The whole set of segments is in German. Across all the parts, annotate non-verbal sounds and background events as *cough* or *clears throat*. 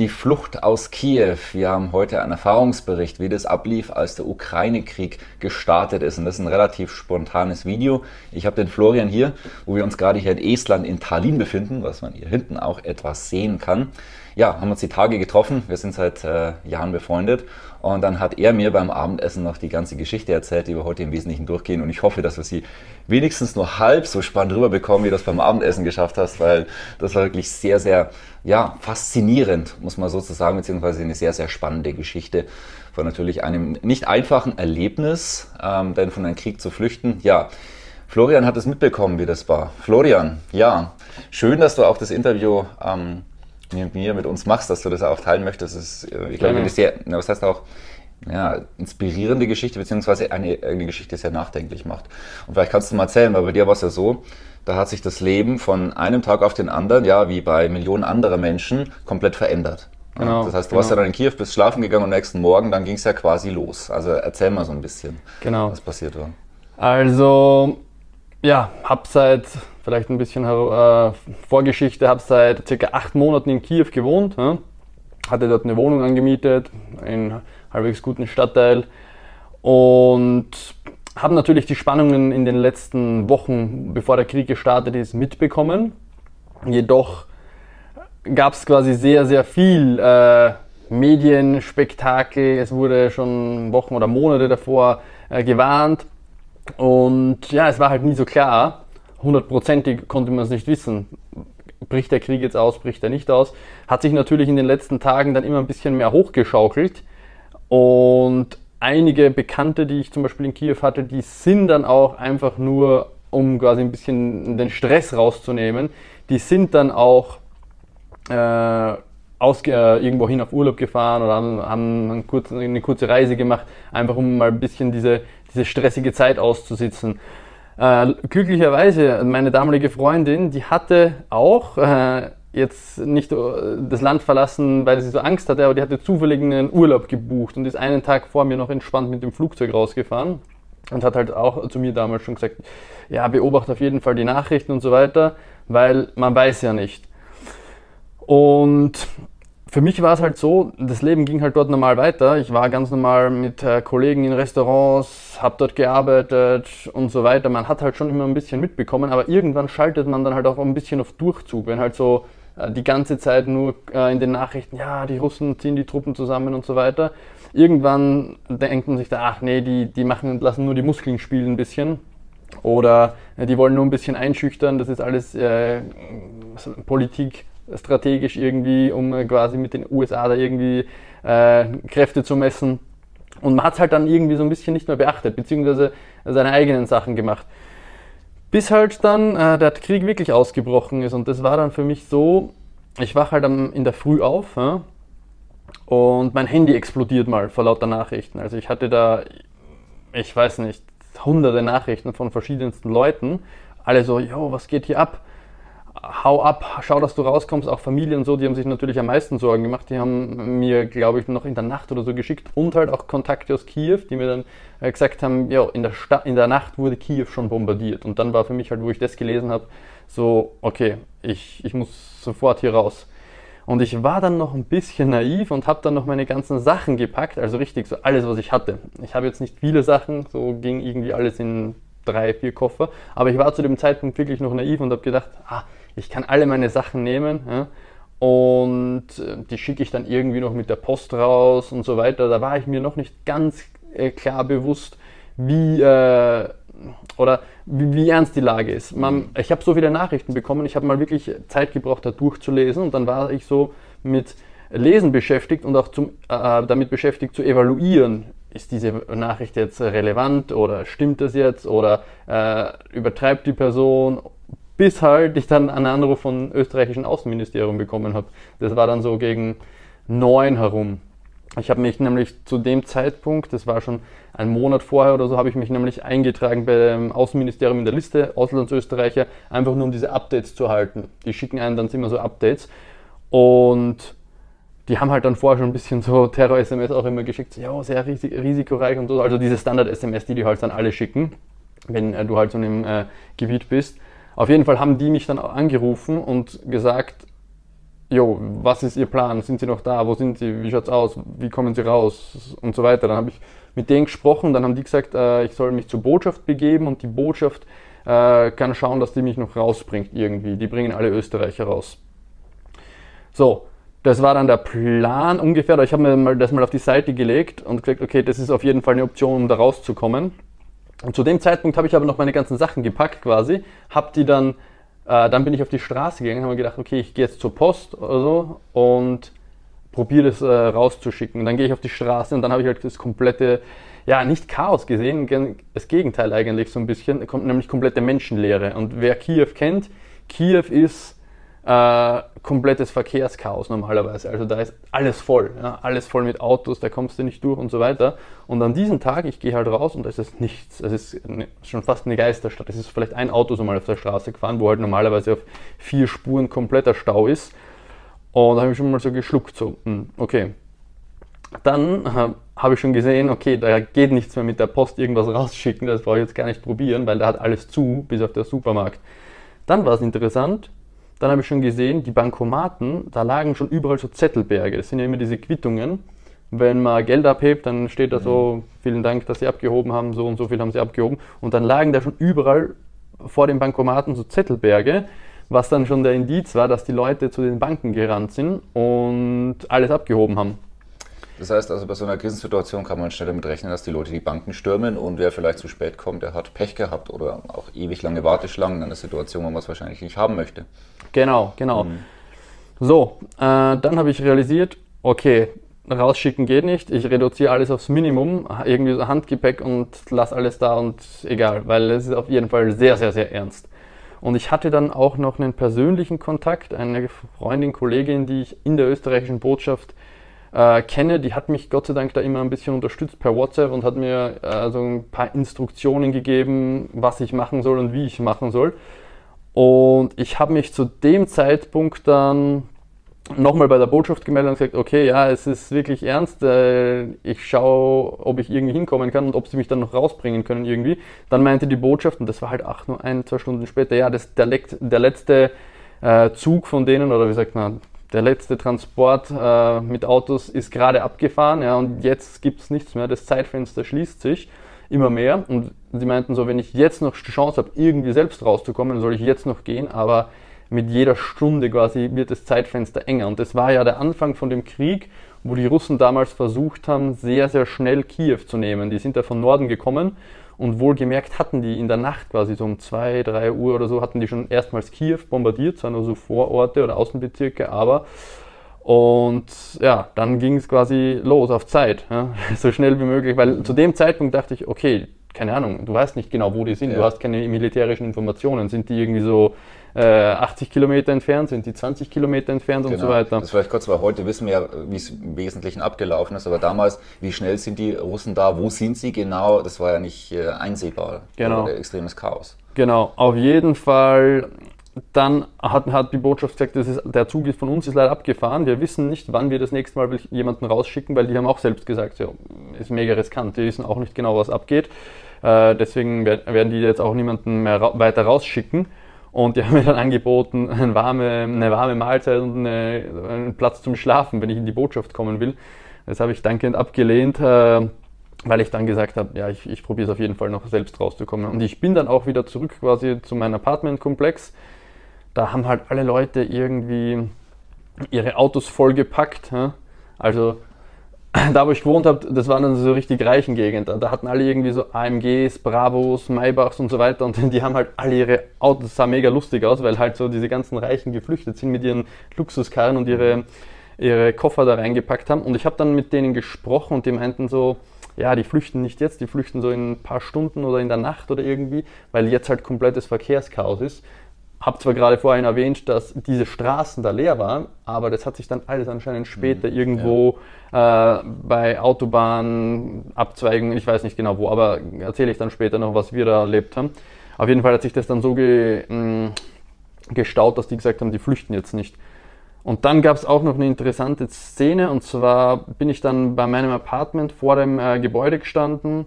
Die Flucht aus Kiew. Wir haben heute einen Erfahrungsbericht, wie das ablief, als der Ukraine-Krieg gestartet ist. Und das ist ein relativ spontanes Video. Ich habe den Florian hier, wo wir uns gerade hier in Estland in Tallinn befinden, was man hier hinten auch etwas sehen kann ja, haben uns die Tage getroffen. Wir sind seit äh, Jahren befreundet. Und dann hat er mir beim Abendessen noch die ganze Geschichte erzählt, die wir heute im Wesentlichen durchgehen. Und ich hoffe, dass wir sie wenigstens nur halb so spannend rüberbekommen, wie du das beim Abendessen geschafft hast, weil das war wirklich sehr, sehr, ja, faszinierend, muss man sozusagen, beziehungsweise eine sehr, sehr spannende Geschichte von natürlich einem nicht einfachen Erlebnis, ähm, denn von einem Krieg zu flüchten. Ja, Florian hat es mitbekommen, wie das war. Florian, ja, schön, dass du auch das Interview ähm, mit mir, mit uns machst, dass du das auch teilen möchtest. ist, äh, ich glaube, eine sehr, was heißt auch, ja, inspirierende Geschichte, beziehungsweise eine, eine Geschichte, die sehr nachdenklich macht. Und vielleicht kannst du mal erzählen, weil bei dir war es ja so, da hat sich das Leben von einem Tag auf den anderen, ja, wie bei Millionen anderer Menschen, komplett verändert. Genau, das heißt, du genau. warst ja dann in Kiew, bist schlafen gegangen und am nächsten Morgen, dann ging es ja quasi los. Also erzähl mal so ein bisschen, genau. was passiert war. Also, ja, hab seit vielleicht ein bisschen äh, Vorgeschichte, habe seit circa acht Monaten in Kiew gewohnt, ja? hatte dort eine Wohnung angemietet, in einem halbwegs guten Stadtteil und habe natürlich die Spannungen in den letzten Wochen, bevor der Krieg gestartet ist, mitbekommen. Jedoch gab es quasi sehr, sehr viel äh, Medienspektakel. Es wurde schon Wochen oder Monate davor äh, gewarnt. Und ja, es war halt nie so klar, hundertprozentig konnte man es nicht wissen. Bricht der Krieg jetzt aus, bricht er nicht aus? Hat sich natürlich in den letzten Tagen dann immer ein bisschen mehr hochgeschaukelt. Und einige Bekannte, die ich zum Beispiel in Kiew hatte, die sind dann auch einfach nur, um quasi ein bisschen den Stress rauszunehmen, die sind dann auch äh, aus, äh, irgendwo hin auf Urlaub gefahren oder haben, haben eine, kurze, eine kurze Reise gemacht, einfach um mal ein bisschen diese, diese stressige Zeit auszusitzen. Äh, glücklicherweise, meine damalige Freundin, die hatte auch äh, jetzt nicht äh, das Land verlassen, weil sie so Angst hatte, aber die hatte zufällig einen Urlaub gebucht und ist einen Tag vor mir noch entspannt mit dem Flugzeug rausgefahren und hat halt auch zu mir damals schon gesagt, ja, beobachte auf jeden Fall die Nachrichten und so weiter, weil man weiß ja nicht. Und für mich war es halt so, das Leben ging halt dort normal weiter. Ich war ganz normal mit äh, Kollegen in Restaurants, habe dort gearbeitet und so weiter. Man hat halt schon immer ein bisschen mitbekommen, aber irgendwann schaltet man dann halt auch ein bisschen auf Durchzug, wenn halt so äh, die ganze Zeit nur äh, in den Nachrichten, ja, die Russen ziehen die Truppen zusammen und so weiter. Irgendwann denkt man sich da, ach nee, die, die machen, lassen nur die Muskeln spielen ein bisschen. Oder äh, die wollen nur ein bisschen einschüchtern, das ist alles äh, Politik strategisch irgendwie, um äh, quasi mit den USA da irgendwie äh, Kräfte zu messen. Und man hat es halt dann irgendwie so ein bisschen nicht mehr beachtet, beziehungsweise seine eigenen Sachen gemacht. Bis halt dann äh, der Krieg wirklich ausgebrochen ist. Und das war dann für mich so, ich wache halt am, in der Früh auf ja, und mein Handy explodiert mal vor lauter Nachrichten. Also ich hatte da, ich weiß nicht, hunderte Nachrichten von verschiedensten Leuten. Alle so, yo, was geht hier ab? Hau ab, schau, dass du rauskommst. Auch Familien und so, die haben sich natürlich am meisten Sorgen gemacht. Die haben mir, glaube ich, noch in der Nacht oder so geschickt und halt auch Kontakte aus Kiew, die mir dann äh, gesagt haben, ja, in der, in der Nacht wurde Kiew schon bombardiert. Und dann war für mich halt, wo ich das gelesen habe, so, okay, ich, ich muss sofort hier raus. Und ich war dann noch ein bisschen naiv und habe dann noch meine ganzen Sachen gepackt, also richtig so alles, was ich hatte. Ich habe jetzt nicht viele Sachen, so ging irgendwie alles in drei, vier Koffer, aber ich war zu dem Zeitpunkt wirklich noch naiv und habe gedacht, ah, ich kann alle meine Sachen nehmen ja, und äh, die schicke ich dann irgendwie noch mit der Post raus und so weiter. Da war ich mir noch nicht ganz äh, klar bewusst, wie äh, oder wie, wie, ernst die Lage ist. Man, mhm. ich habe so viele Nachrichten bekommen, ich habe mal wirklich Zeit gebraucht, da durchzulesen und dann war ich so mit Lesen beschäftigt und auch zum, äh, damit beschäftigt zu evaluieren, ist diese Nachricht jetzt relevant oder stimmt das jetzt oder äh, übertreibt die Person bis halt ich dann einen Anruf vom österreichischen Außenministerium bekommen habe. Das war dann so gegen neun herum. Ich habe mich nämlich zu dem Zeitpunkt, das war schon ein Monat vorher oder so, habe ich mich nämlich eingetragen beim Außenministerium in der Liste Auslandsösterreicher, einfach nur um diese Updates zu halten. Die schicken einen dann immer so Updates und die haben halt dann vorher schon ein bisschen so Terror-SMS auch immer geschickt, ja, sehr risikoreich und so. Also diese Standard-SMS, die die halt dann alle schicken, wenn äh, du halt so in einem äh, Gebiet bist. Auf jeden Fall haben die mich dann angerufen und gesagt, jo, was ist Ihr Plan? Sind Sie noch da? Wo sind Sie? Wie schaut's aus? Wie kommen Sie raus? Und so weiter. Dann habe ich mit denen gesprochen, dann haben die gesagt, äh, ich soll mich zur Botschaft begeben und die Botschaft äh, kann schauen, dass die mich noch rausbringt irgendwie. Die bringen alle Österreicher raus. So, das war dann der Plan ungefähr. Ich habe mir das mal auf die Seite gelegt und gesagt, okay, das ist auf jeden Fall eine Option, um da rauszukommen. Und zu dem Zeitpunkt habe ich aber noch meine ganzen Sachen gepackt quasi, habe die dann äh, dann bin ich auf die Straße gegangen, habe mir gedacht, okay, ich gehe jetzt zur Post oder so und probiere das äh, rauszuschicken. Und dann gehe ich auf die Straße und dann habe ich halt das komplette, ja, nicht Chaos gesehen, das Gegenteil eigentlich so ein bisschen, kommt nämlich komplette Menschenleere. Und wer Kiew kennt, Kiew ist äh, komplettes Verkehrschaos normalerweise. Also da ist alles voll, ja, alles voll mit Autos, da kommst du nicht durch und so weiter. Und an diesem Tag, ich gehe halt raus und es ist nichts. Es ist eine, schon fast eine Geisterstadt. Es ist vielleicht ein Auto so mal auf der Straße gefahren, wo halt normalerweise auf vier Spuren kompletter Stau ist. Und da habe ich schon mal so geschluckt, so, hm, okay. Dann äh, habe ich schon gesehen, okay, da geht nichts mehr mit der Post irgendwas rausschicken, das brauche ich jetzt gar nicht probieren, weil da hat alles zu, bis auf der Supermarkt. Dann war es interessant, dann habe ich schon gesehen, die Bankomaten, da lagen schon überall so Zettelberge. Das sind ja immer diese Quittungen. Wenn man Geld abhebt, dann steht da so, mhm. vielen Dank, dass Sie abgehoben haben, so und so viel haben Sie abgehoben. Und dann lagen da schon überall vor den Bankomaten so Zettelberge, was dann schon der Indiz war, dass die Leute zu den Banken gerannt sind und alles abgehoben haben. Das heißt also, bei so einer Krisensituation kann man schnell damit rechnen, dass die Leute die Banken stürmen und wer vielleicht zu spät kommt, der hat Pech gehabt oder auch ewig lange Warteschlangen in einer Situation, wo man es wahrscheinlich nicht haben möchte. Genau, genau. Mhm. So, äh, dann habe ich realisiert, okay, rausschicken geht nicht. Ich reduziere alles aufs Minimum, irgendwie so Handgepäck und lasse alles da und egal, weil es ist auf jeden Fall sehr, sehr, sehr ernst. Und ich hatte dann auch noch einen persönlichen Kontakt, eine Freundin, Kollegin, die ich in der österreichischen Botschaft äh, kenne, die hat mich Gott sei Dank da immer ein bisschen unterstützt per WhatsApp und hat mir äh, so ein paar Instruktionen gegeben, was ich machen soll und wie ich machen soll. Und ich habe mich zu dem Zeitpunkt dann nochmal bei der Botschaft gemeldet und gesagt, okay, ja, es ist wirklich ernst, äh, ich schaue, ob ich irgendwie hinkommen kann und ob sie mich dann noch rausbringen können irgendwie. Dann meinte die Botschaft, und das war halt ach, nur ein, zwei Stunden später, ja, das, der, der letzte äh, Zug von denen, oder wie sagt man, der letzte Transport äh, mit Autos ist gerade abgefahren ja, und jetzt gibt es nichts mehr. Das Zeitfenster schließt sich immer mehr und sie meinten so, wenn ich jetzt noch die Chance habe, irgendwie selbst rauszukommen, soll ich jetzt noch gehen, aber mit jeder Stunde quasi wird das Zeitfenster enger. Und das war ja der Anfang von dem Krieg, wo die Russen damals versucht haben, sehr, sehr schnell Kiew zu nehmen. Die sind da von Norden gekommen und wohlgemerkt hatten die in der Nacht quasi so um 2, 3 Uhr oder so, hatten die schon erstmals Kiew bombardiert, zwar nur so Vororte oder Außenbezirke, aber und ja, dann ging es quasi los auf Zeit, ja, *laughs* so schnell wie möglich, weil zu dem Zeitpunkt dachte ich, okay, keine Ahnung, du weißt nicht genau, wo die sind, ja. du hast keine militärischen Informationen, sind die irgendwie so äh, 80 Kilometer entfernt, sind die 20 Kilometer entfernt genau. und so genau. weiter. Das vielleicht kurz, weil heute wissen wir ja, wie es im Wesentlichen abgelaufen ist, aber damals, wie schnell sind die Russen da, wo sind sie genau, das war ja nicht äh, einsehbar. Genau. Extremes Chaos. Genau, auf jeden Fall. Dann hat, hat die Botschaft gesagt, ist, der Zug ist von uns ist leider abgefahren. Wir wissen nicht, wann wir das nächste Mal jemanden rausschicken, weil die haben auch selbst gesagt, ja, ist mega riskant. Die wissen auch nicht genau, was abgeht. Äh, deswegen werden die jetzt auch niemanden mehr ra weiter rausschicken. Und die *laughs* haben mir dann angeboten, eine warme, eine warme Mahlzeit und eine, einen Platz zum Schlafen, wenn ich in die Botschaft kommen will. Das habe ich dankend abgelehnt, äh, weil ich dann gesagt habe, ja, ich, ich probiere es auf jeden Fall noch selbst rauszukommen. Und ich bin dann auch wieder zurück quasi zu meinem Apartmentkomplex. Da haben halt alle Leute irgendwie ihre Autos vollgepackt. Also *clears throat* da, wo ich gewohnt habe, das waren dann so richtig reichen Gegenden. Da hatten alle irgendwie so AMGs, Bravos, Maybachs und so weiter und die haben halt alle ihre Autos, das sah mega lustig aus, weil halt so diese ganzen Reichen geflüchtet sind mit ihren Luxuskarren und ihre, ihre Koffer da reingepackt haben. Und ich habe dann mit denen gesprochen und die meinten so, ja, die flüchten nicht jetzt, die flüchten so in ein paar Stunden oder in der Nacht oder irgendwie, weil jetzt halt komplettes Verkehrschaos ist. Habe zwar gerade vorhin erwähnt, dass diese Straßen da leer waren, aber das hat sich dann alles anscheinend später mhm, irgendwo ja. äh, bei Autobahnabzweigungen, ich weiß nicht genau wo, aber erzähle ich dann später noch, was wir da erlebt haben. Auf jeden Fall hat sich das dann so ge, mh, mm, gestaut, dass die gesagt haben, die flüchten jetzt nicht. Und dann gab es auch noch eine interessante Szene, und zwar bin ich dann bei meinem Apartment vor dem äh, Gebäude gestanden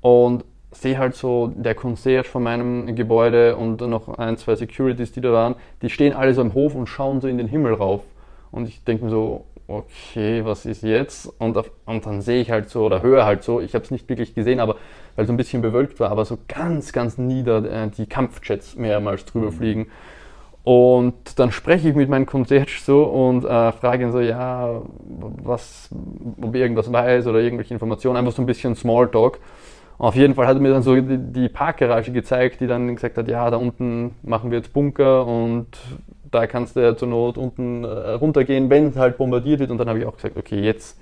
und sehe halt so der Concierge von meinem Gebäude und noch ein, zwei Securities, die da waren, die stehen alle so im Hof und schauen so in den Himmel rauf. Und ich denke mir so, okay, was ist jetzt? Und, auf, und dann sehe ich halt so oder höre halt so, ich habe es nicht wirklich gesehen, aber weil so ein bisschen bewölkt war, aber so ganz, ganz nieder äh, die Kampfjets mehrmals drüber mhm. fliegen. Und dann spreche ich mit meinem Concierge so und äh, frage ihn so, ja, was, ob er irgendwas weiß oder irgendwelche Informationen, einfach so ein bisschen Smalltalk. Auf jeden Fall hat er mir dann so die, die Parkgarage gezeigt, die dann gesagt hat, ja, da unten machen wir jetzt Bunker und da kannst du ja zur Not unten äh, runtergehen, wenn es halt bombardiert wird. Und dann habe ich auch gesagt, okay, jetzt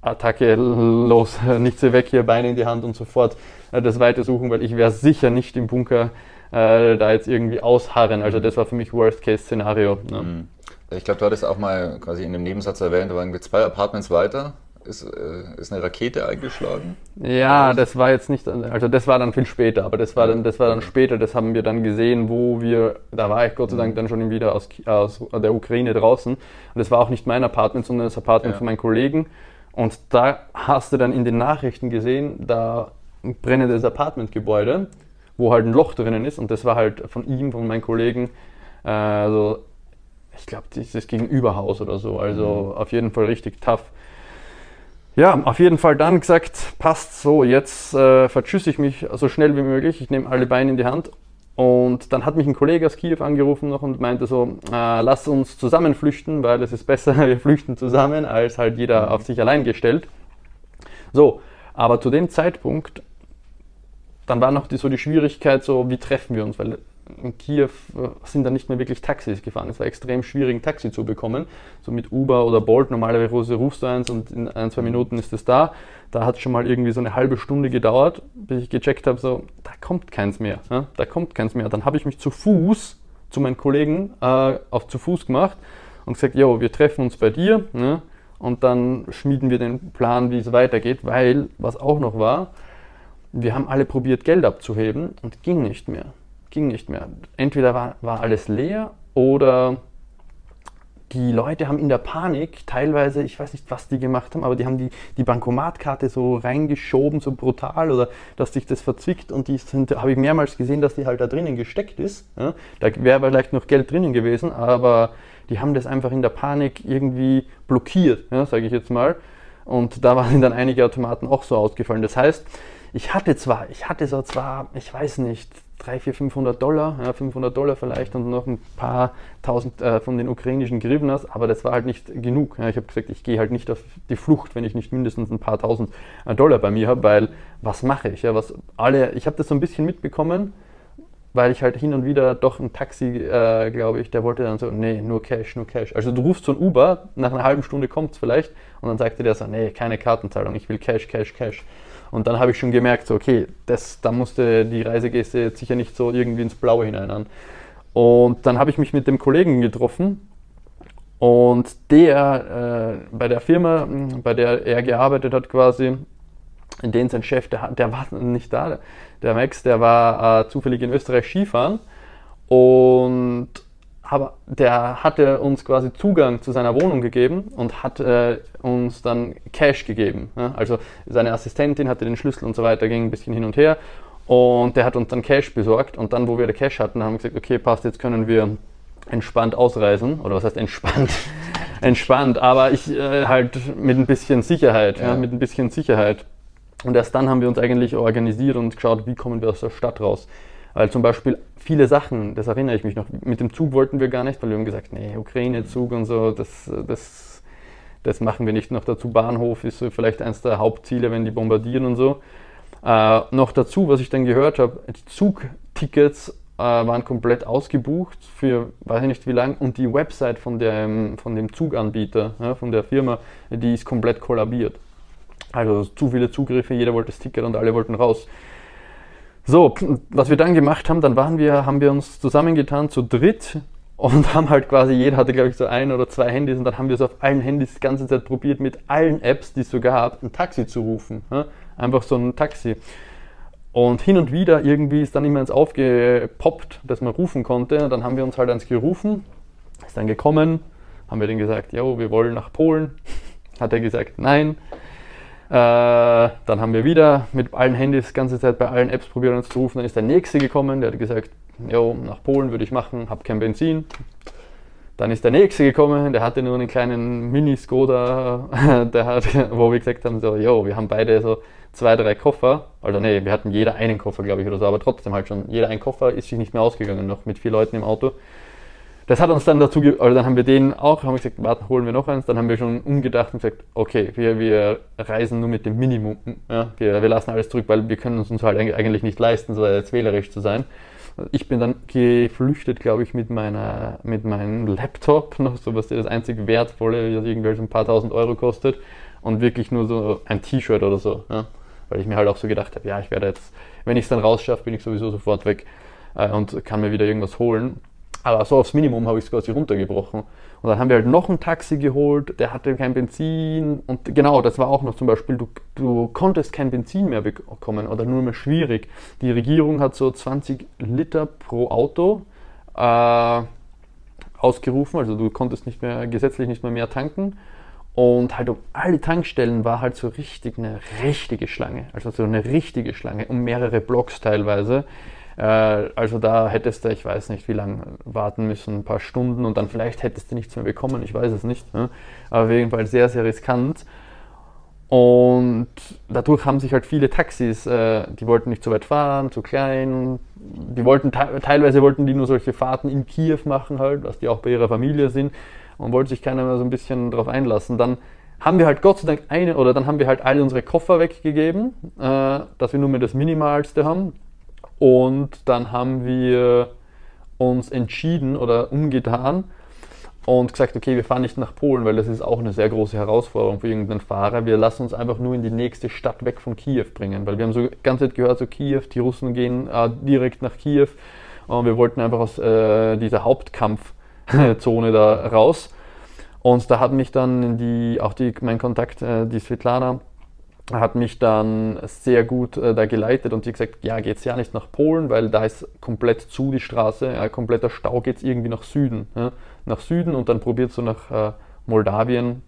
Attacke *laughs* los, *laughs* nichts weg hier, Beine in die Hand und sofort äh, das weiter suchen, weil ich wäre sicher nicht im Bunker äh, da jetzt irgendwie ausharren. Also das war für mich Worst-Case-Szenario. Ne? Mhm. Ich glaube, du hattest auch mal quasi in dem Nebensatz erwähnt, da waren wir zwei Apartments weiter ist, äh, ist eine Rakete eingeschlagen? Ja, das war jetzt nicht, also das war dann viel später, aber das war dann, das war dann später, das haben wir dann gesehen, wo wir, da war ich Gott sei Dank dann schon wieder aus, aus der Ukraine draußen und das war auch nicht mein Apartment, sondern das Apartment ja. von meinen Kollegen und da hast du dann in den Nachrichten gesehen, da brennendes Apartmentgebäude, wo halt ein Loch drinnen ist und das war halt von ihm, von meinen Kollegen, äh, also ich glaube, dieses Gegenüberhaus oder so, also mhm. auf jeden Fall richtig tough. Ja, auf jeden Fall dann gesagt, passt so, jetzt äh, verschüsse ich mich so schnell wie möglich, ich nehme alle Beine in die Hand. Und dann hat mich ein Kollege aus Kiew angerufen noch und meinte so, äh, lass uns zusammen flüchten, weil es ist besser, *laughs* wir flüchten zusammen, als halt jeder auf sich allein gestellt. So, aber zu dem Zeitpunkt, dann war noch die, so die Schwierigkeit, so wie treffen wir uns, weil in Kiew äh, sind dann nicht mehr wirklich Taxis gefahren. Es war extrem schwierig, ein Taxi zu bekommen. So mit Uber oder Bolt, normalerweise rufst du eins und in ein, zwei Minuten ist es da. Da hat es schon mal irgendwie so eine halbe Stunde gedauert, bis ich gecheckt habe, so, da kommt keins mehr. Ja? Da kommt keins mehr. Dann habe ich mich zu Fuß zu meinen Kollegen äh, auf zu Fuß gemacht und gesagt, jo, wir treffen uns bei dir ne? und dann schmieden wir den Plan, wie es weitergeht, weil, was auch noch war, wir haben alle probiert, Geld abzuheben und ging nicht mehr ging nicht mehr. Entweder war, war alles leer oder die Leute haben in der Panik teilweise, ich weiß nicht, was die gemacht haben, aber die haben die, die Bankomatkarte so reingeschoben, so brutal, oder dass sich das verzwickt und die sind, habe ich mehrmals gesehen, dass die halt da drinnen gesteckt ist. Ja? Da wäre vielleicht noch Geld drinnen gewesen, aber die haben das einfach in der Panik irgendwie blockiert, ja, sage ich jetzt mal. Und da waren dann einige Automaten auch so ausgefallen. Das heißt, ich hatte zwar, ich hatte so zwar, ich weiß nicht, 3, 4, 500 Dollar, ja, 500 Dollar vielleicht und noch ein paar tausend äh, von den ukrainischen Grivnas, aber das war halt nicht genug. Ja. Ich habe gesagt, ich gehe halt nicht auf die Flucht, wenn ich nicht mindestens ein paar tausend äh, Dollar bei mir habe, weil was mache ich? Ja, was alle, ich habe das so ein bisschen mitbekommen, weil ich halt hin und wieder doch ein Taxi, äh, glaube ich, der wollte dann so, nee, nur Cash, nur Cash. Also du rufst so ein Uber, nach einer halben Stunde kommt es vielleicht und dann sagte der so, nee, keine Kartenzahlung, ich will Cash, Cash, Cash. Und dann habe ich schon gemerkt, so, okay, das, da musste die Reisegäste jetzt sicher nicht so irgendwie ins Blaue hinein an. Und dann habe ich mich mit dem Kollegen getroffen und der äh, bei der Firma, bei der er gearbeitet hat, quasi, in denen sein Chef, der, der war nicht da. Der Max, der war äh, zufällig in Österreich Skifahren und aber der hatte uns quasi Zugang zu seiner Wohnung gegeben und hat äh, uns dann Cash gegeben. Ja? Also seine Assistentin hatte den Schlüssel und so weiter, ging ein bisschen hin und her und der hat uns dann Cash besorgt und dann, wo wir den Cash hatten, haben wir gesagt, okay, passt, jetzt können wir entspannt ausreisen oder was heißt entspannt? *laughs* entspannt, aber ich äh, halt mit ein bisschen Sicherheit, ja. ja, mit ein bisschen Sicherheit. Und erst dann haben wir uns eigentlich organisiert und geschaut, wie kommen wir aus der Stadt raus. Weil zum Beispiel viele Sachen, das erinnere ich mich noch, mit dem Zug wollten wir gar nicht, weil wir haben gesagt, nee, Ukraine-Zug und so, das, das, das machen wir nicht. Noch dazu Bahnhof ist so vielleicht eines der Hauptziele, wenn die bombardieren und so. Äh, noch dazu, was ich dann gehört habe, die Zugtickets äh, waren komplett ausgebucht für weiß ich nicht wie lange und die Website von dem, von dem Zuganbieter, ja, von der Firma, die ist komplett kollabiert. Also zu viele Zugriffe, jeder wollte das Ticket und alle wollten raus. So, was wir dann gemacht haben, dann waren wir, haben wir uns zusammengetan zu dritt und *laughs* haben halt quasi, jeder hatte glaube ich so ein oder zwei Handys und dann haben wir so auf allen Handys die ganze Zeit probiert, mit allen Apps, die es so gab, ein Taxi zu rufen. Ja? Einfach so ein Taxi. Und hin und wieder irgendwie ist dann immer eins aufgepoppt, dass man rufen konnte. Und dann haben wir uns halt eins gerufen, ist dann gekommen, haben wir dann gesagt, jo, wir wollen nach Polen. *laughs* Hat er gesagt, nein. Äh, dann haben wir wieder mit allen Handys die ganze Zeit bei allen Apps probiert uns zu rufen. Dann ist der nächste gekommen, der hat gesagt, jo, nach Polen würde ich machen, habe kein Benzin. Dann ist der nächste gekommen, der hatte nur einen kleinen Mini-Skoda, *laughs* der hat, wo wir gesagt haben, so, jo, wir haben beide so zwei, drei Koffer. Also nee, wir hatten jeder einen Koffer, glaube ich, oder so, aber trotzdem halt schon, jeder ein Koffer ist sich nicht mehr ausgegangen, noch mit vier Leuten im Auto. Das hat uns dann dazu, also dann haben wir den auch, haben wir gesagt, warte, holen wir noch eins. Dann haben wir schon umgedacht und gesagt, okay, wir, wir reisen nur mit dem Minimum. Ja, wir, wir lassen alles zurück, weil wir können es uns halt eigentlich nicht leisten, so jetzt wählerisch zu sein. Ich bin dann geflüchtet, glaube ich, mit, meiner, mit meinem Laptop, noch so was das einzig Wertvolle, das irgendwie so ein paar tausend Euro kostet und wirklich nur so ein T-Shirt oder so. Ja? Weil ich mir halt auch so gedacht habe, ja, ich werde jetzt, wenn ich es dann rausschaffe, bin ich sowieso sofort weg äh, und kann mir wieder irgendwas holen. Aber so aufs Minimum habe ich es quasi runtergebrochen. Und dann haben wir halt noch ein Taxi geholt, der hatte kein Benzin. Und genau, das war auch noch zum Beispiel, du, du konntest kein Benzin mehr bekommen oder nur mehr schwierig. Die Regierung hat so 20 Liter pro Auto äh, ausgerufen, also du konntest nicht mehr, gesetzlich nicht mehr mehr tanken. Und halt um alle Tankstellen war halt so richtig eine richtige Schlange. Also so eine richtige Schlange, um mehrere Blocks teilweise. Äh, also da hättest du, ich weiß nicht, wie lange warten müssen, ein paar Stunden und dann vielleicht hättest du nichts mehr bekommen, ich weiß es nicht. Ne? Aber auf jeden Fall sehr, sehr riskant. Und dadurch haben sich halt viele Taxis, äh, die wollten nicht so weit fahren, zu klein. Die wollten teilweise wollten die nur solche Fahrten in Kiew machen halt, was die auch bei ihrer Familie sind und wollte sich keiner mehr so ein bisschen darauf einlassen. Dann haben wir halt Gott sei Dank eine, oder dann haben wir halt alle unsere Koffer weggegeben, äh, dass wir nur mehr das Minimalste haben. Und dann haben wir uns entschieden oder umgetan und gesagt, okay, wir fahren nicht nach Polen, weil das ist auch eine sehr große Herausforderung für irgendeinen Fahrer. Wir lassen uns einfach nur in die nächste Stadt weg von Kiew bringen, weil wir haben so ganz Zeit gehört, so Kiew, die Russen gehen äh, direkt nach Kiew und wir wollten einfach aus äh, dieser Hauptkampfzone *laughs* da raus. Und da hat mich dann die, auch die, mein Kontakt, äh, die Svetlana, hat mich dann sehr gut äh, da geleitet und die gesagt, ja, geht's ja nicht nach Polen, weil da ist komplett zu die Straße, ja, kompletter Stau geht's irgendwie nach Süden. Ja, nach Süden und dann probiert so nach äh, Moldawien,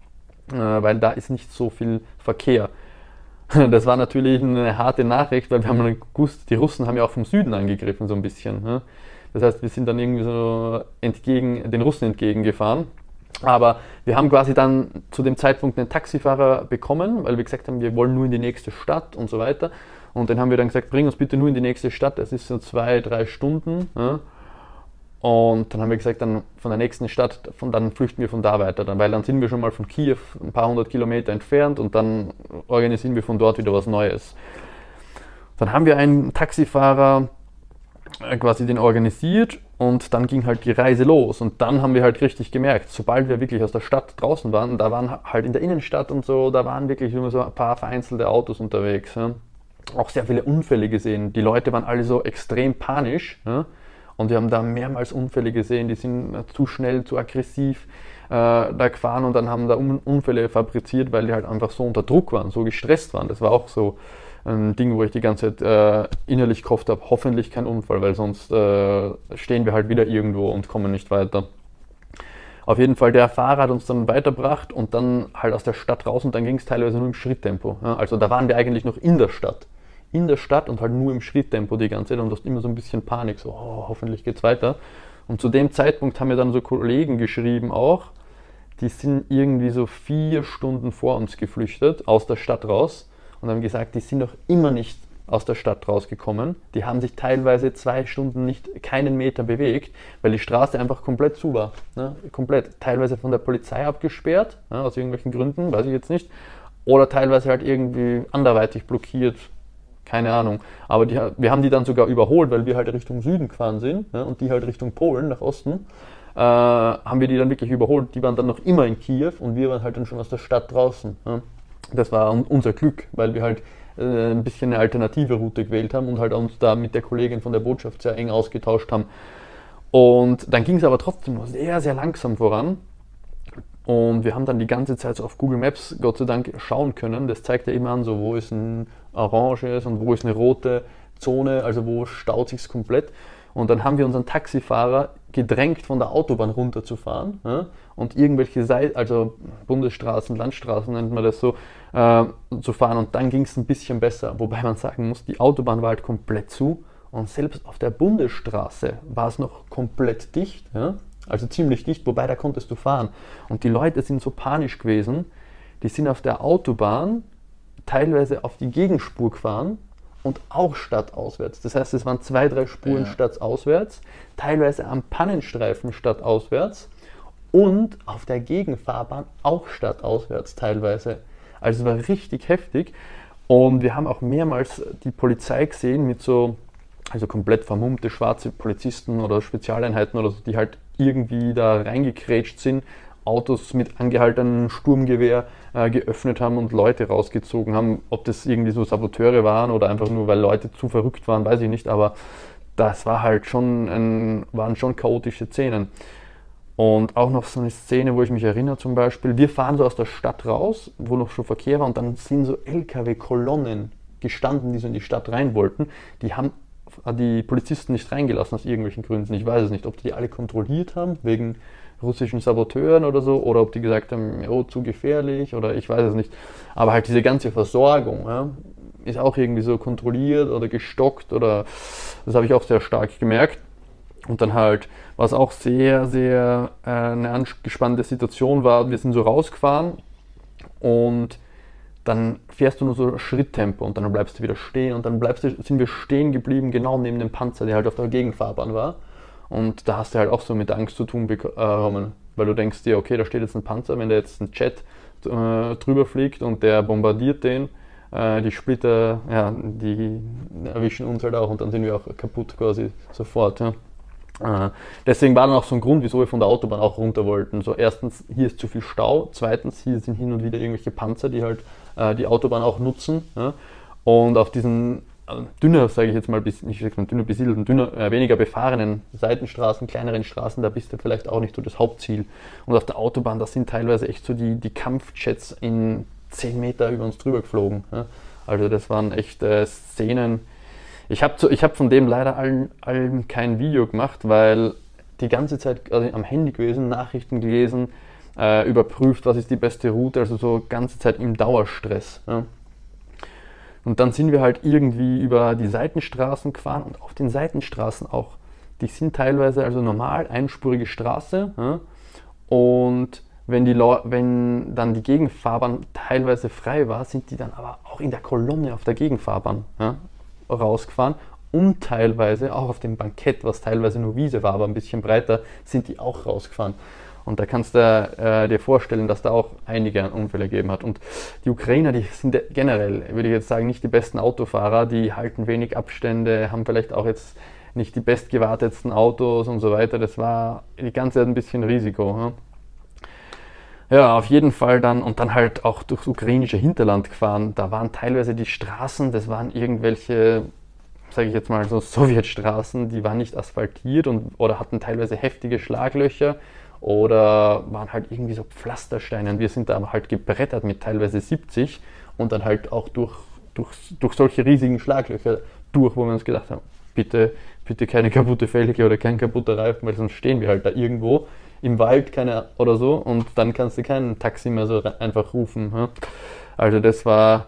äh, weil da ist nicht so viel Verkehr. *laughs* Das war natürlich eine harte Nachricht, weil wir haben gewusst, die Russen haben ja auch vom Süden angegriffen so ein bisschen. Ja. Das heißt, wir sind dann irgendwie so entgegen, den Russen entgegengefahren aber wir haben quasi dann zu dem Zeitpunkt einen Taxifahrer bekommen, weil wir gesagt haben, wir wollen nur in die nächste Stadt und so weiter. Und dann haben wir dann gesagt, bring uns bitte nur in die nächste Stadt, das ist so zwei, drei Stunden. Ja. Und dann haben wir gesagt, dann von der nächsten Stadt, von, dann flüchten wir von da weiter, dann, weil dann sind wir schon mal von Kiew ein paar hundert Kilometer entfernt und dann organisieren wir von dort wieder was Neues. Dann haben wir einen Taxifahrer, quasi den organisiert und dann ging halt die Reise los. Und dann haben wir halt richtig gemerkt, sobald wir wirklich aus der Stadt draußen waren, da waren halt in der Innenstadt und so, da waren wirklich immer so ein paar vereinzelte Autos unterwegs. Ja. Auch sehr viele Unfälle gesehen. Die Leute waren alle so extrem panisch. Ja. Und wir haben da mehrmals Unfälle gesehen, die sind zu schnell, zu aggressiv äh, da gefahren und dann haben da Unfälle fabriziert, weil die halt einfach so unter Druck waren, so gestresst waren. Das war auch so ein Ding, wo ich die ganze Zeit äh, innerlich gehofft habe, hoffentlich kein Unfall, weil sonst äh, stehen wir halt wieder irgendwo und kommen nicht weiter. Auf jeden Fall, der Fahrer hat uns dann weitergebracht und dann halt aus der Stadt raus und dann ging es teilweise nur im Schritttempo. Ja, also da waren wir eigentlich noch in der Stadt. In der Stadt und halt nur im Schritttempo die ganze Zeit und du hast immer so ein bisschen Panik, so oh, hoffentlich geht's weiter. Und zu dem Zeitpunkt haben mir dann so Kollegen geschrieben auch, die sind irgendwie so vier Stunden vor uns geflüchtet, aus der Stadt raus und haben gesagt, die sind noch immer nicht aus der Stadt rausgekommen. Die haben sich teilweise zwei Stunden nicht keinen Meter bewegt, weil die Straße einfach komplett zu war. Ne? Komplett. Teilweise von der Polizei abgesperrt, ne? aus irgendwelchen Gründen, weiß ich jetzt nicht. Oder teilweise halt irgendwie anderweitig blockiert. Keine Ahnung. Aber die, wir haben die dann sogar überholt, weil wir halt Richtung Süden gefahren sind ne? und die halt Richtung Polen, nach Osten. Äh, haben wir die dann wirklich überholt. Die waren dann noch immer in Kiew und wir waren halt dann schon aus der Stadt draußen. Ne? Das war unser Glück, weil wir halt äh, ein bisschen eine alternative Route gewählt haben und halt uns da mit der Kollegin von der Botschaft sehr eng ausgetauscht haben. Und dann ging es aber trotzdem noch sehr, sehr langsam voran. Und wir haben dann die ganze Zeit so auf Google Maps, Gott sei Dank, schauen können. Das zeigt ja immer an, so wo ist ein oranges und wo ist eine rote Zone, also wo staut sich komplett. Und dann haben wir unseren Taxifahrer gedrängt, von der Autobahn runterzufahren ja, und irgendwelche Seiten, also Bundesstraßen, Landstraßen nennt man das so, äh, zu fahren. Und dann ging es ein bisschen besser. Wobei man sagen muss, die Autobahn war halt komplett zu. Und selbst auf der Bundesstraße war es noch komplett dicht. Ja also ziemlich dicht, wobei da konntest du fahren. Und die Leute sind so panisch gewesen, die sind auf der Autobahn teilweise auf die Gegenspur gefahren und auch stadtauswärts. Das heißt, es waren zwei, drei Spuren ja. stadtauswärts, teilweise am Pannenstreifen stadtauswärts und auf der Gegenfahrbahn auch stadtauswärts teilweise. Also es war richtig heftig. Und wir haben auch mehrmals die Polizei gesehen mit so, also komplett vermummte schwarze Polizisten oder Spezialeinheiten oder so, die halt irgendwie da reingekrätscht sind, Autos mit angehaltenem Sturmgewehr äh, geöffnet haben und Leute rausgezogen haben. Ob das irgendwie so Saboteure waren oder einfach nur, weil Leute zu verrückt waren, weiß ich nicht, aber das war halt schon ein, waren schon chaotische Szenen. Und auch noch so eine Szene, wo ich mich erinnere zum Beispiel, wir fahren so aus der Stadt raus, wo noch schon Verkehr war und dann sind so LKW-Kolonnen gestanden, die so in die Stadt rein wollten. Die haben die Polizisten nicht reingelassen aus irgendwelchen Gründen. Ich weiß es nicht, ob die alle kontrolliert haben wegen russischen Saboteuren oder so, oder ob die gesagt haben, oh, zu gefährlich, oder ich weiß es nicht. Aber halt diese ganze Versorgung ja, ist auch irgendwie so kontrolliert oder gestockt, oder das habe ich auch sehr stark gemerkt. Und dann halt, was auch sehr, sehr äh, eine angespannte Situation war, wir sind so rausgefahren und dann fährst du nur so Schritttempo und dann bleibst du wieder stehen und dann bleibst du, sind wir stehen geblieben, genau neben dem Panzer, der halt auf der Gegenfahrbahn war. Und da hast du halt auch so mit Angst zu tun bekommen, weil du denkst dir, okay, da steht jetzt ein Panzer, wenn da jetzt ein Jet äh, drüber fliegt und der bombardiert den, äh, die Splitter, ja, die erwischen uns halt auch und dann sind wir auch kaputt quasi sofort. Ja. Äh, deswegen war dann auch so ein Grund, wieso wir von der Autobahn auch runter wollten. So erstens, hier ist zu viel Stau, zweitens, hier sind hin und wieder irgendwelche Panzer, die halt äh, die Autobahn auch nutzen. Ja? Und auf diesen äh, dünner, sage ich jetzt mal, nicht dünner besiedelten, dünner, äh, weniger befahrenen Seitenstraßen, kleineren Straßen, da bist du vielleicht auch nicht so das Hauptziel. Und auf der Autobahn, da sind teilweise echt so die, die Kampfjets in 10 Meter über uns drüber geflogen. Ja? Also das waren echt äh, Szenen. Ich habe hab von dem leider allen, allen kein Video gemacht, weil die ganze Zeit also am Handy gewesen, Nachrichten gelesen, äh, überprüft, was ist die beste Route, also so ganze Zeit im Dauerstress. Ja. Und dann sind wir halt irgendwie über die Seitenstraßen gefahren und auf den Seitenstraßen auch. Die sind teilweise also normal, einspurige Straße. Ja. Und wenn, die wenn dann die Gegenfahrbahn teilweise frei war, sind die dann aber auch in der Kolonne auf der Gegenfahrbahn ja, rausgefahren. Und teilweise auch auf dem Bankett, was teilweise nur Wiese war, aber ein bisschen breiter, sind die auch rausgefahren. Und da kannst du äh, dir vorstellen, dass da auch einige Unfälle gegeben hat. Und die Ukrainer, die sind generell, würde ich jetzt sagen, nicht die besten Autofahrer, die halten wenig Abstände, haben vielleicht auch jetzt nicht die bestgewartetsten Autos und so weiter. Das war die ganze Zeit ein bisschen Risiko. Ja? Ja, auf jeden Fall dann und dann halt auch durchs ukrainische Hinterland gefahren. Da waren teilweise die Straßen, das waren irgendwelche, sage ich jetzt mal so Sowjetstraßen, die waren nicht asphaltiert und oder hatten teilweise heftige Schlaglöcher oder waren halt irgendwie so Pflastersteine. Und wir sind da halt gebrettert mit teilweise 70 und dann halt auch durch, durch, durch solche riesigen Schlaglöcher durch, wo wir uns gedacht haben, bitte, bitte keine kaputte Felge oder kein kaputter Reifen, weil sonst stehen wir halt da irgendwo im Wald keine, oder so und dann kannst du kein Taxi mehr so einfach rufen. Ja? Also das war,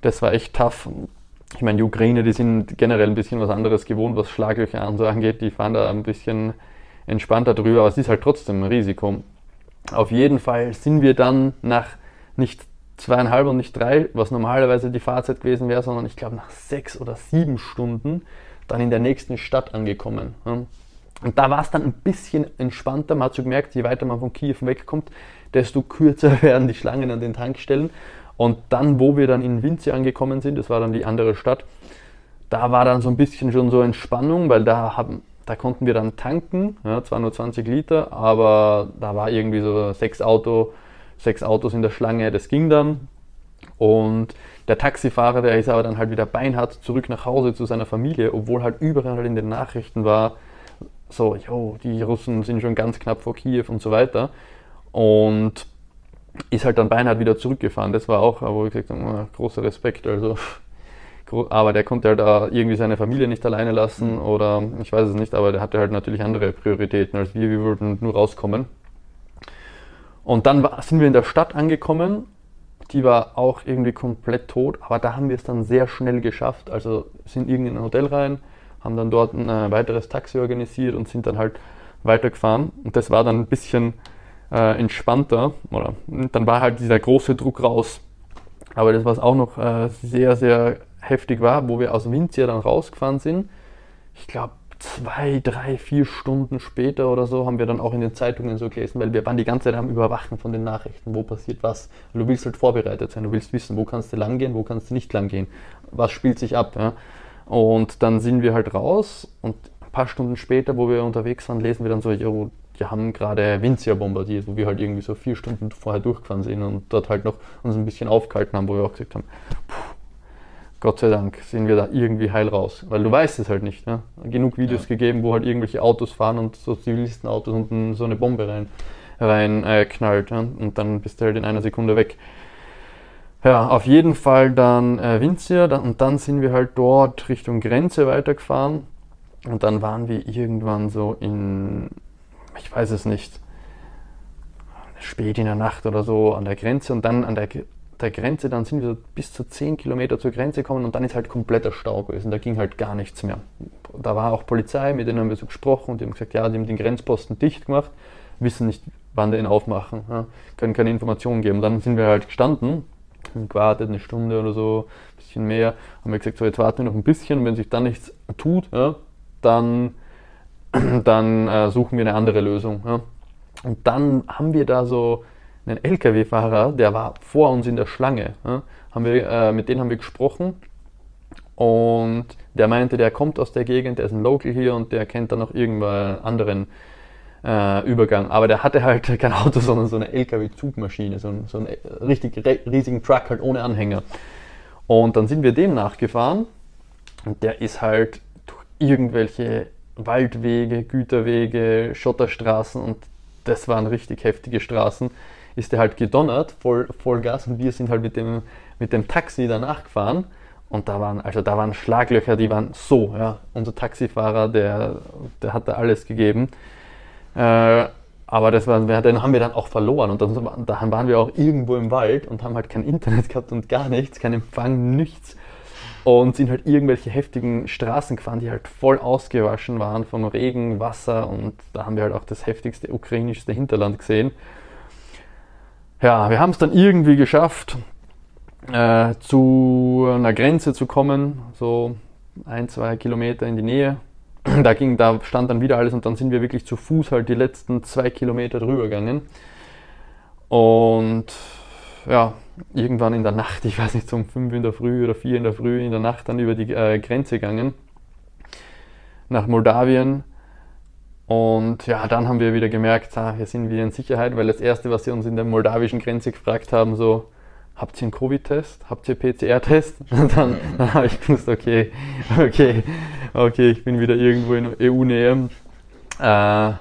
das war echt tough. Ich meine, die Ukrainer, die sind generell ein bisschen was anderes gewohnt, was Schlaglöcher und so angeht. Die fahren da ein bisschen entspannter drüber, aber es ist halt trotzdem ein Risiko. Auf jeden Fall sind wir dann nach nicht zweieinhalb und nicht drei, was normalerweise die Fahrzeit gewesen wäre, sondern ich glaube nach sechs oder sieben Stunden dann in der nächsten Stadt angekommen. Und da war es dann ein bisschen entspannter. Man hat so gemerkt, je weiter man von Kiew wegkommt, desto kürzer *laughs* werden die Schlangen an den Tankstellen. Und dann, wo wir dann in Vinci angekommen sind, das war dann die andere Stadt, da war dann so ein bisschen schon so Entspannung, weil da haben, da konnten wir dann tanken, ja, zwar nur 20 Liter, aber da war irgendwie so sechs, Auto, sechs Autos in der Schlange, das ging dann. Und der Taxifahrer, der ist aber dann halt wieder beinhart zurück nach Hause zu seiner Familie, obwohl halt überall halt in den Nachrichten war, so, jo, die Russen sind schon ganz knapp vor Kiew und so weiter. Und ist halt dann beinahe wieder zurückgefahren. Das war auch, wo ich gesagt habe, großer Respekt. Also, aber der konnte halt irgendwie seine Familie nicht alleine lassen oder ich weiß es nicht, aber der hatte halt natürlich andere Prioritäten als wir. Wir wollten nur rauskommen. Und dann sind wir in der Stadt angekommen. Die war auch irgendwie komplett tot, aber da haben wir es dann sehr schnell geschafft. Also sind irgendwie in ein Hotel rein, haben dann dort ein äh, weiteres Taxi organisiert und sind dann halt weitergefahren. Und das war dann ein bisschen äh, entspannter. Oder dann war halt dieser große Druck raus. Aber das, was auch noch äh, sehr, sehr heftig war, wo wir aus Vinzia dann rausgefahren sind, ich glaube zwei, drei, vier Stunden später oder so haben wir dann auch in den Zeitungen so gelesen, weil wir waren die ganze Zeit am Überwachen von den Nachrichten, wo passiert was. du willst halt vorbereitet sein, du willst wissen, wo kannst du lang gehen, wo kannst du nicht lang gehen, was spielt sich ab. Ja? Und dann sind wir halt raus und ein paar Stunden später, wo wir unterwegs waren, lesen wir dann so, jo, die haben gerade Vinzia bombardiert, wo wir halt irgendwie so vier Stunden vorher durchgefahren sind und dort halt noch uns ein bisschen aufgehalten haben, wo wir auch gesagt haben, puh, Gott sei Dank sind wir da irgendwie heil raus, weil du weißt es halt nicht. Ne? Genug Videos ja. gegeben, wo halt irgendwelche Autos fahren und so Zivilistenautos und so eine Bombe rein, rein äh, knallt ja? und dann bist du halt in einer Sekunde weg. Ja, auf jeden Fall dann äh, Vinzia dann, und dann sind wir halt dort Richtung Grenze weitergefahren und dann waren wir irgendwann so in, ich weiß es nicht, spät in der Nacht oder so an der Grenze und dann an der, der Grenze, dann sind wir bis zu 10 Kilometer zur Grenze gekommen und dann ist halt kompletter Stau gewesen, da ging halt gar nichts mehr. Da war auch Polizei, mit denen haben wir so gesprochen und die haben gesagt, ja, die haben den Grenzposten dicht gemacht, wissen nicht, wann die ihn aufmachen, ja, können keine Informationen geben. Dann sind wir halt gestanden gewartet, eine Stunde oder so, ein bisschen mehr. Haben wir gesagt, so jetzt warten wir noch ein bisschen, wenn sich dann nichts tut, ja, dann, *clears throat* dann äh, suchen wir eine andere Lösung. Ja. Und dann haben wir da so einen LKW-Fahrer, der war vor uns in der Schlange. Ja. Haben wir, äh, mit dem haben wir gesprochen und der meinte, der kommt aus der Gegend, der ist ein Local hier und der kennt dann noch irgendwann anderen äh, Übergang. Aber der hatte halt *laughs* kein Auto, sondern so eine LKW-Zugmaschine, so, so einen richtig riesigen Truck halt ohne Anhänger. Und dann sind wir dem nachgefahren und der ist halt durch irgendwelche Waldwege, Güterwege, Schotterstraßen und das waren richtig heftige Straßen, ist der halt gedonnert, voll, voll Gas und wir sind halt mit dem, mit dem Taxi danach gefahren und da waren, also da waren Schlaglöcher, die waren so, ja. Unser Taxifahrer, der, der hat da alles gegeben. Äh, aber das war, den haben wir dann auch verloren und dann, dann waren wir auch irgendwo im Wald und haben halt kein Internet *laughs* gehabt und gar nichts, kein Empfang, nichts. Und sind halt irgendwelche heftigen Straßen gefahren, die halt voll ausgewaschen waren von Regen, Wasser und da haben wir halt auch das heftigste ukrainischste Hinterland gesehen. Ja, wir haben es dann irgendwie geschafft, äh, zu einer Grenze zu kommen, so ein, zwei Kilometer in die Nähe *clears throat* da ging, da stand dann wieder alles und dann sind wir wirklich zu Fuß halt die letzten zwei Kilometer drüber gegangen. Und ja, irgendwann in der Nacht, *laughs* ich weiß nicht, um fünf in der Früh oder vier in der Früh in der Nacht dann über die äh, Grenze gegangen nach Moldawien. Und ja, dann haben wir wieder gemerkt, ah, wir sind wieder in Sicherheit, weil das Erste, was sie uns in der moldawischen Grenze gefragt haben, so, habt ihr einen Covid-Test? Habt ihr PCR-Test? *laughs* Dann, dann habe ich gewusst, okay, okay, okay, ich bin wieder irgendwo in EU-Nähe. Äh, ja,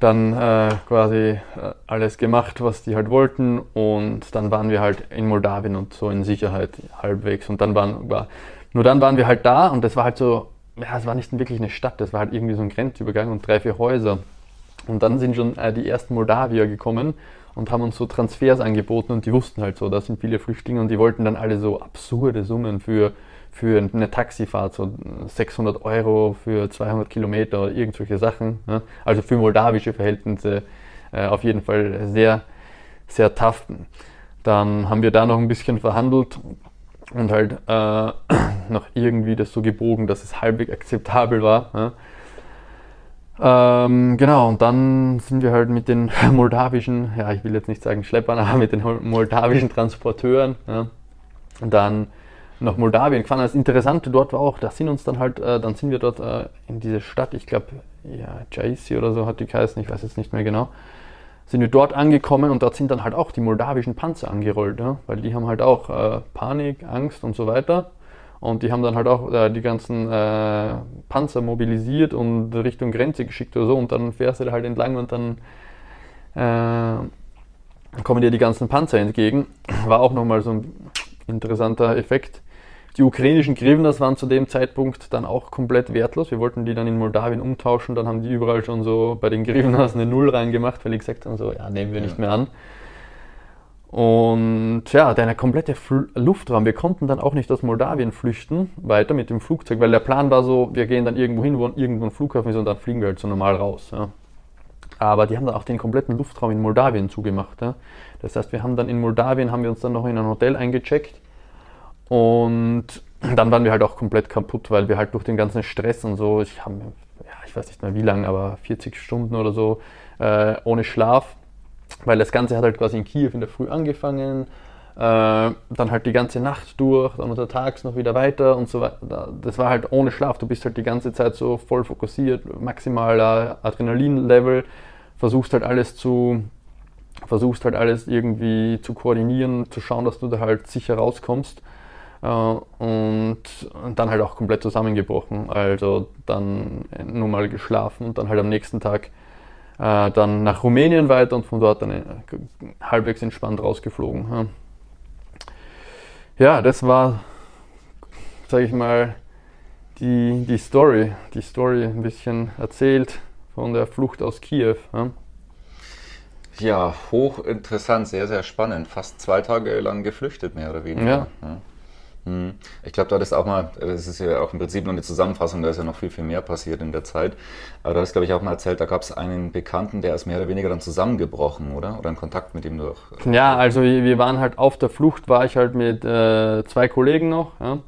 dann äh, quasi äh, alles gemacht, was die halt wollten und dann waren wir halt in Moldawien und so in Sicherheit halbwegs und dann waren, war, nur dann waren wir halt da und das war halt so, ja, es war nicht wirklich eine Stadt, das war halt irgendwie so ein Grenzübergang und drei, vier Häuser. Und dann sind schon äh, die ersten Moldawier gekommen und haben uns so Transfers angeboten und die wussten halt so, da sind viele Flüchtlinge und die wollten dann alle so absurde Summen für, für eine Taxifahrt, so 600 Euro für 200 Kilometer oder irgendwelche Sachen. Ne? Also für moldawische Verhältnisse äh, auf jeden Fall sehr, sehr tough. Dann haben wir da noch ein bisschen verhandelt und halt äh, *clears throat* noch irgendwie das so gebogen, dass es halbwegs akzeptabel war. Ne? Ähm, genau, und dann sind wir halt mit den *laughs* moldawischen, ja, ich will jetzt nicht sagen Schleppern, *laughs* aber mit den moldawischen Transporteuren ja, dann nach Moldawien gefahren. Das Interessante dort war auch, da sind uns dann halt, äh, dann sind wir dort äh, in diese Stadt, ich glaube, ja, Jaisi oder so hat die geheißen, ich weiß jetzt nicht mehr genau. Sind wir dort angekommen und dort sind dann halt auch die moldawischen Panzer angerollt, ja? weil die haben halt auch äh, Panik, Angst und so weiter. Und die haben dann halt auch äh, die ganzen äh, Panzer mobilisiert und Richtung Grenze geschickt oder so. Und dann fährst du da halt entlang und dann äh, kommen dir die ganzen Panzer entgegen. War auch nochmal so ein interessanter Effekt. Die ukrainischen Grivnas waren zu dem Zeitpunkt dann auch komplett wertlos. Wir wollten die dann in Moldawien umtauschen. Dann haben die überall schon so bei den Grivnas eine Null reingemacht, weil die gesagt haben, so, ja, nehmen wir nicht mehr an. Und ja, der komplette Fl Luftraum, wir konnten dann auch nicht aus Moldawien flüchten, weiter mit dem Flugzeug, weil der Plan war so, wir gehen dann irgendwo hin, wo irgendwo ein Flughafen ist und dann fliegen wir halt so normal raus. Ja. Aber die haben dann auch den kompletten Luftraum in Moldawien zugemacht. Ja. Das heißt, wir haben dann in Moldawien, haben wir uns dann noch in ein Hotel eingecheckt und dann waren wir halt auch komplett kaputt, weil wir halt durch den ganzen Stress und so, ich habe, ja, ich weiß nicht mehr wie lange, aber 40 Stunden oder so äh, ohne Schlaf, weil das Ganze hat halt quasi in Kiew in der Früh angefangen, äh, dann halt die ganze Nacht durch, dann untertags noch wieder weiter und so weiter. Das war halt ohne Schlaf, du bist halt die ganze Zeit so voll fokussiert, maximaler Adrenalinlevel, versuchst halt alles zu, versuchst halt alles irgendwie zu koordinieren, zu schauen, dass du da halt sicher rauskommst. Äh, und, dann halt auch komplett zusammengebrochen. Also dann nur mal geschlafen und dann halt am nächsten Tag äh, dann nach Rumänien weiter und von dort dann äh, halbwegs entspannt rausgeflogen. Ja, das war, sage ich mal, die, die Story, die Story ein bisschen erzählt von der Flucht aus Kiew. Ja, hochinteressant, sehr, sehr spannend. Fast zwei Tage lang geflüchtet, mehr oder weniger. Ja. Hm. Ich glaube, da ist auch mal, das ist ja auch im Prinzip nur eine Zusammenfassung, da ist ja noch viel, viel mehr passiert in der Zeit. Aber da hast glaube ich, auch mal erzählt, da gab es einen Bekannten, der ist mehr oder weniger dann zusammengebrochen, oder? Oder in Kontakt mit ihm durch. Ja, also wir waren halt auf der Flucht, war ich halt mit äh, zwei Kollegen noch. Ja?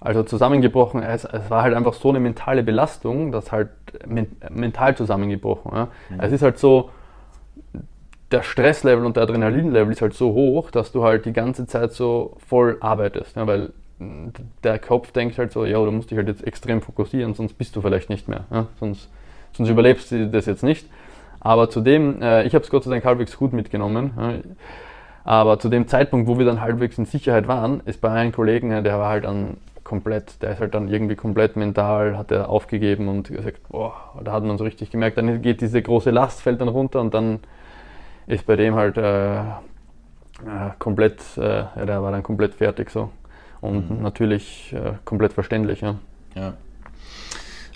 Also zusammengebrochen, es, es, war halt einfach so eine mentale Belastung, dass halt men mental zusammengebrochen. Ja? Mhm. Es ist halt so, der Stresslevel und der Adrenalinlevel ist halt so hoch, dass du halt die ganze Zeit so voll arbeitest. Ja? Weil der Kopf denkt halt so, ja, du musst dich halt jetzt extrem fokussieren, sonst bist du vielleicht nicht mehr. Ja? Sonst, sonst überlebst du das jetzt nicht. Aber zudem, äh, ich habe es Gott sei Dank halbwegs gut mitgenommen. Ja? Aber zu dem Zeitpunkt, wo wir dann halbwegs in Sicherheit waren, ist bei einem Kollegen, der war halt dann komplett, der ist halt dann irgendwie komplett mental, hat er aufgegeben und gesagt, boah, da hat man so richtig gemerkt, dann geht diese große Last, fällt dann runter und dann ist bei dem halt äh, äh komplett, äh, ja, der war dann komplett fertig so und mhm. natürlich äh, komplett verständlich. Ja. ja.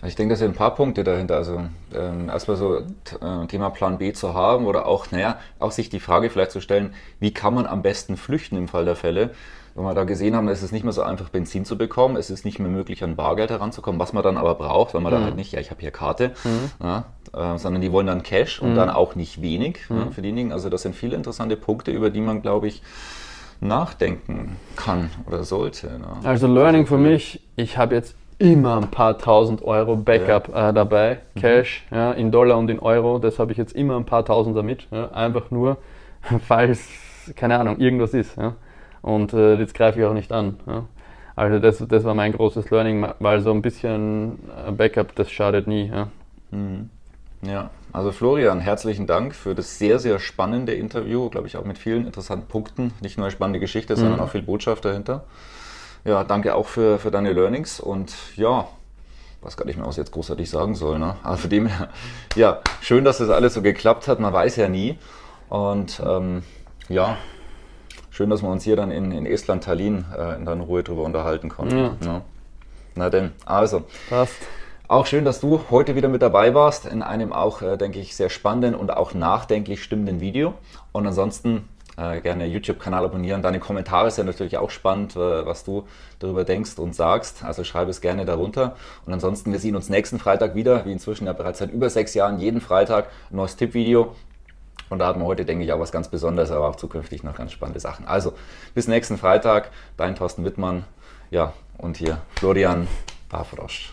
Ich denke, das sind ein paar Punkte dahinter. Also ähm, erstmal so äh, Thema Plan B zu haben oder auch, naja, auch sich die Frage vielleicht zu stellen, wie kann man am besten flüchten im Fall der Fälle. Wenn wir da gesehen haben, es ist nicht mehr so einfach Benzin zu bekommen, es ist nicht mehr möglich an Bargeld heranzukommen, was man dann aber braucht, weil man mhm. dann halt nicht, ja, ich habe hier Karte, mhm. ja, äh, sondern die wollen dann Cash und mhm. dann auch nicht wenig ja, mhm. für diejenigen. Also das sind viele interessante Punkte, über die man, glaube ich, nachdenken kann oder sollte. Ne? Also Learning für mich, ich habe jetzt immer ein paar tausend Euro Backup ja. äh, dabei, mhm. Cash, mhm. ja, in Dollar und in Euro, das habe ich jetzt immer ein paar tausend damit, ja, einfach nur, *laughs* falls, keine Ahnung, irgendwas ist. Ja. Und äh, jetzt greife ich auch nicht an. Also das, das war mein großes Learning, weil so ein bisschen äh, Backup, das schadet nie. Ja. Mhm. Ja, also Florian, herzlichen Dank für das sehr, sehr spannende Interview, glaube ich auch mit vielen interessanten Punkten. Nicht nur eine spannende Geschichte, sondern mhm. auch viel Botschaft dahinter. Ja, danke auch für, für deine Learnings und ja, was gar nicht mehr, was ich jetzt großartig sagen soll. Ne? Also von dem her, ja, schön, dass das alles so geklappt hat, man weiß ja nie. Und ähm, ja, schön, dass wir uns hier dann in, in Estland, Tallinn äh, in deiner Ruhe drüber unterhalten konnten. Ja. Ja. Na denn, also. Passt. Auch schön, dass du heute wieder mit dabei warst in einem auch, äh, denke ich, sehr spannenden und auch nachdenklich stimmenden Video. Und ansonsten äh, gerne YouTube-Kanal abonnieren. Deine Kommentare sind natürlich auch spannend, äh, was du darüber denkst und sagst. Also schreibe es gerne darunter. Und ansonsten, wir sehen uns nächsten Freitag wieder, wie inzwischen ja bereits seit über sechs Jahren, jeden Freitag ein neues Tippvideo. Und da haben wir heute, denke ich, auch was ganz Besonderes, aber auch zukünftig noch ganz spannende Sachen. Also bis nächsten Freitag, dein Thorsten Wittmann. Ja, und hier Florian Barfrosch.